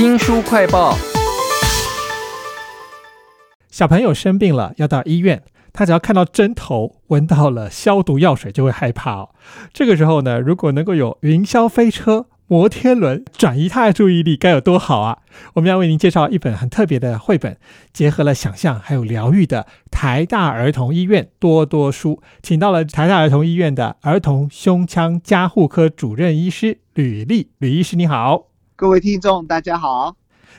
新书快报：小朋友生病了要到医院，他只要看到针头、闻到了消毒药水就会害怕哦。这个时候呢，如果能够有云霄飞车、摩天轮转移他的注意力，该有多好啊！我们要为您介绍一本很特别的绘本，结合了想象还有疗愈的台大儿童医院多多书，请到了台大儿童医院的儿童胸腔加护科主任医师吕丽，吕医师你好。各位听众，大家好。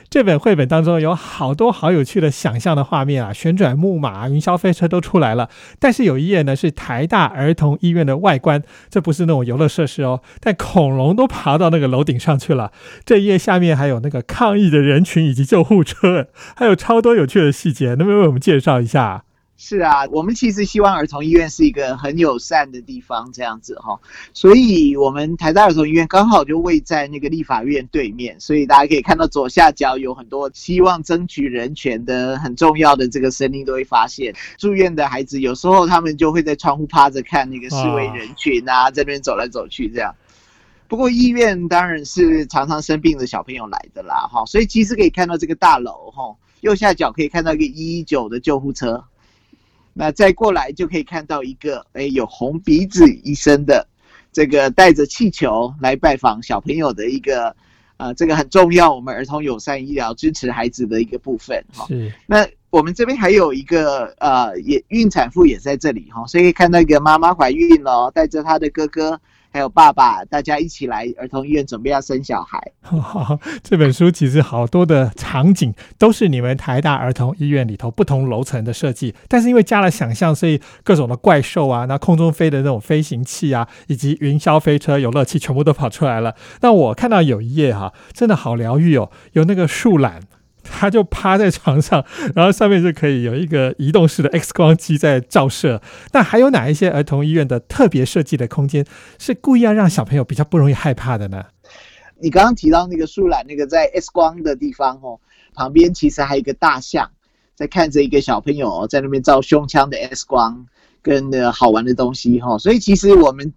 这本绘本当中有好多好有趣的想象的画面啊，旋转木马、云霄飞车都出来了。但是有一页呢是台大儿童医院的外观，这不是那种游乐设施哦，但恐龙都爬到那个楼顶上去了。这一页下面还有那个抗议的人群以及救护车，还有超多有趣的细节，能不能为我们介绍一下？是啊，我们其实希望儿童医院是一个很友善的地方，这样子哈。所以，我们台大儿童医院刚好就位在那个立法院对面，所以大家可以看到左下角有很多希望争取人权的很重要的这个声音，都会发现住院的孩子有时候他们就会在窗户趴着看那个示威人群啊，这边走来走去这样。不过医院当然是常常生病的小朋友来的啦，哈。所以其实可以看到这个大楼哈，右下角可以看到一个一一九的救护车。那再过来就可以看到一个，哎，有红鼻子医生的，这个带着气球来拜访小朋友的一个，呃，这个很重要，我们儿童友善医疗支持孩子的一个部分哈。是。那我们这边还有一个，呃，也孕产妇也在这里哈，所以看到一个妈妈怀孕了，带着她的哥哥。还有爸爸，大家一起来儿童医院准备要生小孩。这本书其实好多的场景都是你们台大儿童医院里头不同楼层的设计，但是因为加了想象，所以各种的怪兽啊，那空中飞的那种飞行器啊，以及云霄飞车游乐器全部都跑出来了。那我看到有一页哈，真的好疗愈哦，有那个树懒。他就趴在床上，然后上面就可以有一个移动式的 X 光机在照射。那还有哪一些儿童医院的特别设计的空间是故意要让小朋友比较不容易害怕的呢？你刚刚提到那个树懒，那个在 X 光的地方哦，旁边其实还有一个大象在看着一个小朋友在那边照胸腔的 X 光跟那好玩的东西哈。所以其实我们。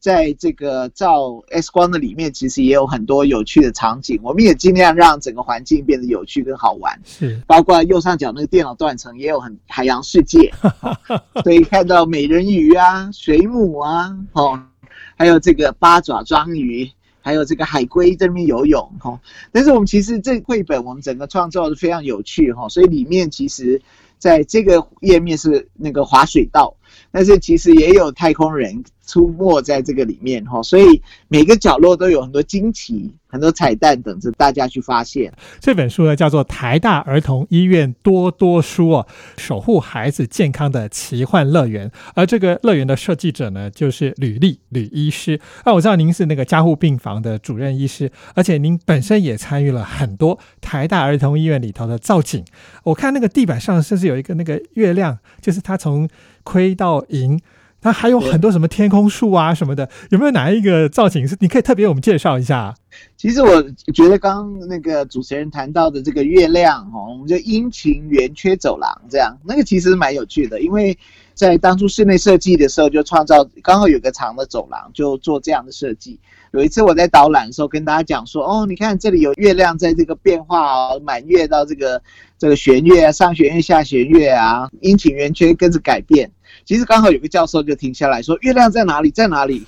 在这个照 X 光的里面，其实也有很多有趣的场景。我们也尽量让整个环境变得有趣跟好玩。是，包括右上角那个电脑断层，也有很海洋世界，可以看到美人鱼啊、水母啊，哦，还有这个八爪章鱼，还有这个海龟在那边游泳，哈。但是我们其实这绘本我们整个创造的非常有趣，哈，所以里面其实在这个页面是那个滑水道。但是其实也有太空人出没在这个里面哈，所以每个角落都有很多惊奇、很多彩蛋等着大家去发现。这本书呢叫做《台大儿童医院多多书》哦，守护孩子健康的奇幻乐园。而这个乐园的设计者呢，就是吕丽吕医师。那我知道您是那个加护病房的主任医师，而且您本身也参与了很多台大儿童医院里头的造景。我看那个地板上甚至有一个那个月亮，就是它从。亏到赢，它还有很多什么天空树啊什么的，有没有哪一个造型是你可以特别我们介绍一下？其实我觉得刚那个主持人谈到的这个月亮哦，我们就阴晴圆缺走廊这样，那个其实蛮有趣的，因为在当初室内设计的时候就创造刚好有个长的走廊，就做这样的设计。有一次我在导览的时候跟大家讲说，哦，你看这里有月亮在这个变化哦，满月到这个这个弦月啊，上弦月下弦月啊，阴晴圆缺跟着改变。其实刚好有个教授就停下来说：“月亮在哪里？在哪里？”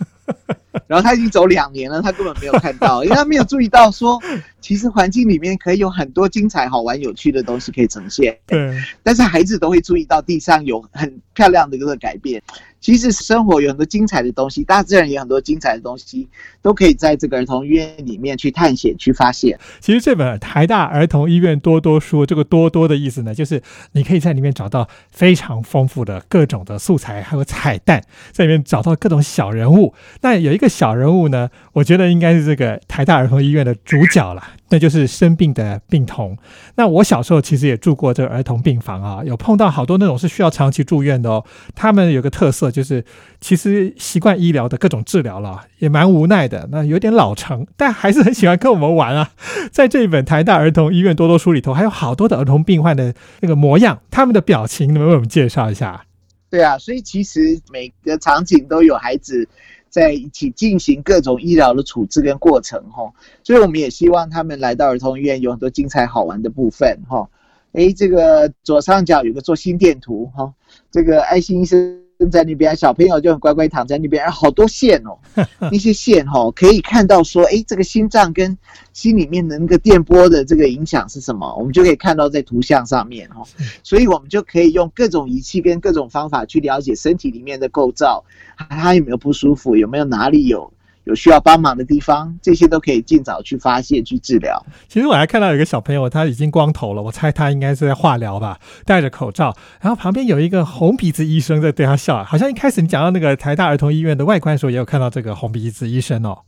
然后他已经走两年了，他根本没有看到，因为他没有注意到说，其实环境里面可以有很多精彩、好玩、有趣的东西可以呈现。对，但是孩子都会注意到地上有很漂亮的这个改变。其实生活有很多精彩的东西，大自然也有很多精彩的东西，都可以在这个儿童医院里面去探险、去发现。其实这本台大儿童医院多多书，这个多多的意思呢，就是你可以在里面找到非常丰富的各种的素材，还有彩蛋，在里面找到各种小人物。那有一个小人物呢，我觉得应该是这个台大儿童医院的主角了。那就是生病的病童。那我小时候其实也住过这个儿童病房啊，有碰到好多那种是需要长期住院的哦。他们有个特色就是，其实习惯医疗的各种治疗了，也蛮无奈的。那有点老成，但还是很喜欢跟我们玩啊。在这一本台大儿童医院多多书里头，还有好多的儿童病患的那个模样，他们的表情，能不能为我们介绍一下？对啊，所以其实每个场景都有孩子。在一起进行各种医疗的处置跟过程哈。所以我们也希望他们来到儿童医院有很多精彩好玩的部分哈。诶，这个左上角有个做心电图哈，这个爱心医生。在那边，小朋友就很乖乖躺在那边，好多线哦，那些线哦可以看到说，哎，这个心脏跟心里面的那个电波的这个影响是什么，我们就可以看到在图像上面哦，所以我们就可以用各种仪器跟各种方法去了解身体里面的构造，他有没有不舒服，有没有哪里有。有需要帮忙的地方，这些都可以尽早去发现、去治疗。其实我还看到有一个小朋友，他已经光头了，我猜他应该是在化疗吧，戴着口罩，然后旁边有一个红鼻子医生在对他笑，好像一开始你讲到那个台大儿童医院的外观的时候，也有看到这个红鼻子医生哦。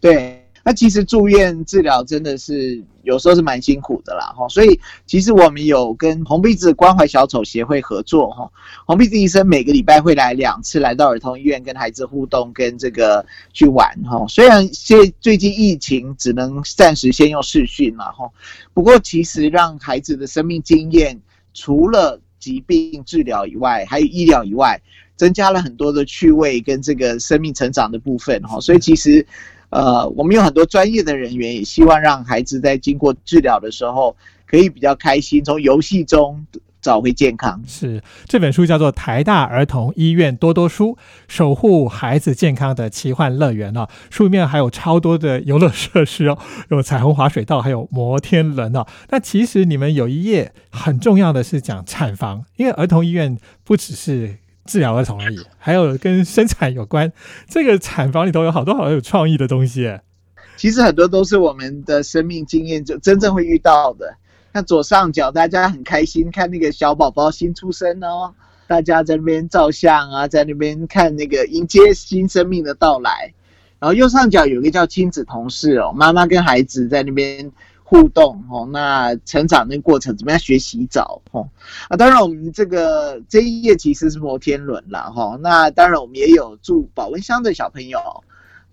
对。那其实住院治疗真的是有时候是蛮辛苦的啦，哈，所以其实我们有跟红鼻子关怀小丑协会合作，哈，红鼻子医生每个礼拜会来两次，来到儿童医院跟孩子互动，跟这个去玩，哈。虽然现最近疫情只能暂时先用视讯了，哈，不过其实让孩子的生命经验，除了疾病治疗以外，还有医疗以外，增加了很多的趣味跟这个生命成长的部分，哈，所以其实。呃，我们有很多专业的人员，也希望让孩子在经过治疗的时候，可以比较开心，从游戏中找回健康。是这本书叫做《台大儿童医院多多书：守护孩子健康的奇幻乐园》哦，书里面还有超多的游乐设施哦，有彩虹滑水道，还有摩天轮哦。那其实你们有一页很重要的是讲产房，因为儿童医院不只是。治疗儿童而已，还有跟生产有关。这个产房里头有好多好有创意的东西。其实很多都是我们的生命经验，就真正会遇到的。那左上角大家很开心看那个小宝宝新出生哦，大家在那边照相啊，在那边看那个迎接新生命的到来。然后右上角有一个叫亲子同事哦，妈妈跟孩子在那边。互动哦，那成长那过程怎么样？学洗澡哦，啊，当然我们这个这一页其实是摩天轮了哈。那当然我们也有住保温箱的小朋友，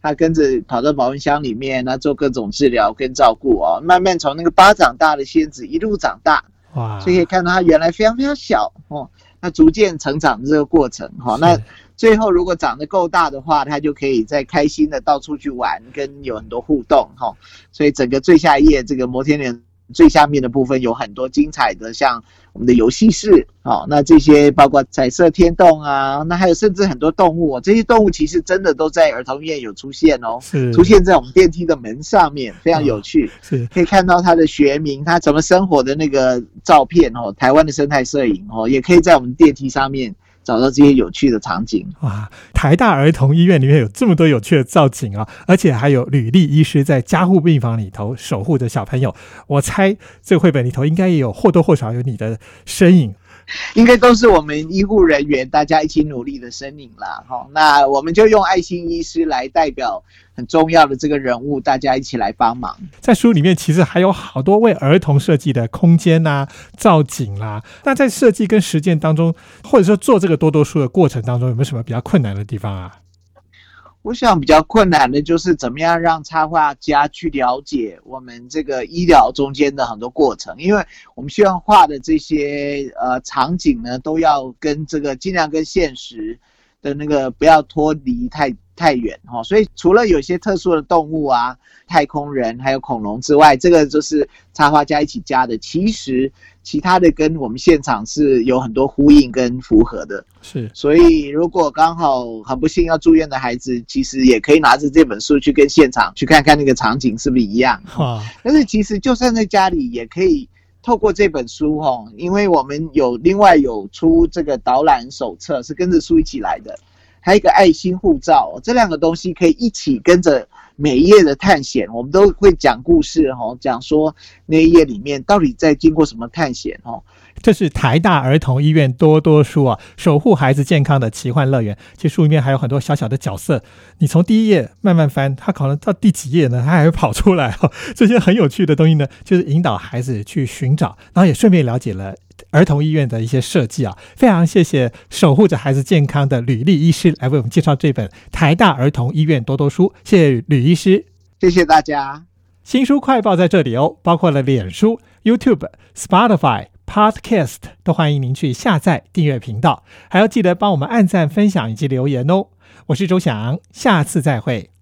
他跟着跑到保温箱里面，那做各种治疗跟照顾哦，慢慢从那个巴掌大的仙子一路长大，哇，所以可以看到他原来非常非常小哦，那逐渐成长的这个过程哈，那。最后，如果长得够大的话，它就可以再开心的到处去玩，跟有很多互动哈。所以整个最下一页这个摩天轮最下面的部分有很多精彩的，像我们的游戏室哦。那这些包括彩色天洞啊，那还有甚至很多动物，这些动物其实真的都在儿童医院有出现哦，出现在我们电梯的门上面，非常有趣，是可以看到它的学名，它怎么生活的那个照片哦，台湾的生态摄影哦，也可以在我们电梯上面。找到这些有趣的场景哇！台大儿童医院里面有这么多有趣的造景啊，而且还有吕丽医师在加护病房里头守护着小朋友。我猜这个绘本里头应该也有或多或少有你的身影。应该都是我们医护人员大家一起努力的身影啦，哈。那我们就用爱心医师来代表很重要的这个人物，大家一起来帮忙。在书里面其实还有好多为儿童设计的空间呐、造景啦。那在设计跟实践当中，或者说做这个多多书的过程当中，有没有什么比较困难的地方啊？我想比较困难的就是怎么样让插画家去了解我们这个医疗中间的很多过程，因为我们需要画的这些呃场景呢，都要跟这个尽量跟现实的那个不要脱离太。太远哈，所以除了有些特殊的动物啊，太空人还有恐龙之外，这个就是插画家一起加的。其实其他的跟我们现场是有很多呼应跟符合的。是，所以如果刚好很不幸要住院的孩子，其实也可以拿着这本书去跟现场去看看那个场景是不是一样。哈，但是其实就算在家里也可以透过这本书哈，因为我们有另外有出这个导览手册，是跟着书一起来的。还有一个爱心护照，这两个东西可以一起跟着每一页的探险，我们都会讲故事哈，讲说那一页里面到底在经过什么探险哈。这是台大儿童医院多多书啊，守护孩子健康的奇幻乐园。其实书里面还有很多小小的角色，你从第一页慢慢翻，他可能到第几页呢，他还会跑出来哈。这些很有趣的东西呢，就是引导孩子去寻找，然后也顺便了解了。儿童医院的一些设计啊，非常谢谢守护着孩子健康的吕丽医师来为我们介绍这本台大儿童医院多多书。谢谢吕医师，谢谢大家。新书快报在这里哦，包括了脸书、YouTube、Spotify、Podcast，都欢迎您去下载订阅频道，还要记得帮我们按赞、分享以及留言哦。我是周翔，下次再会。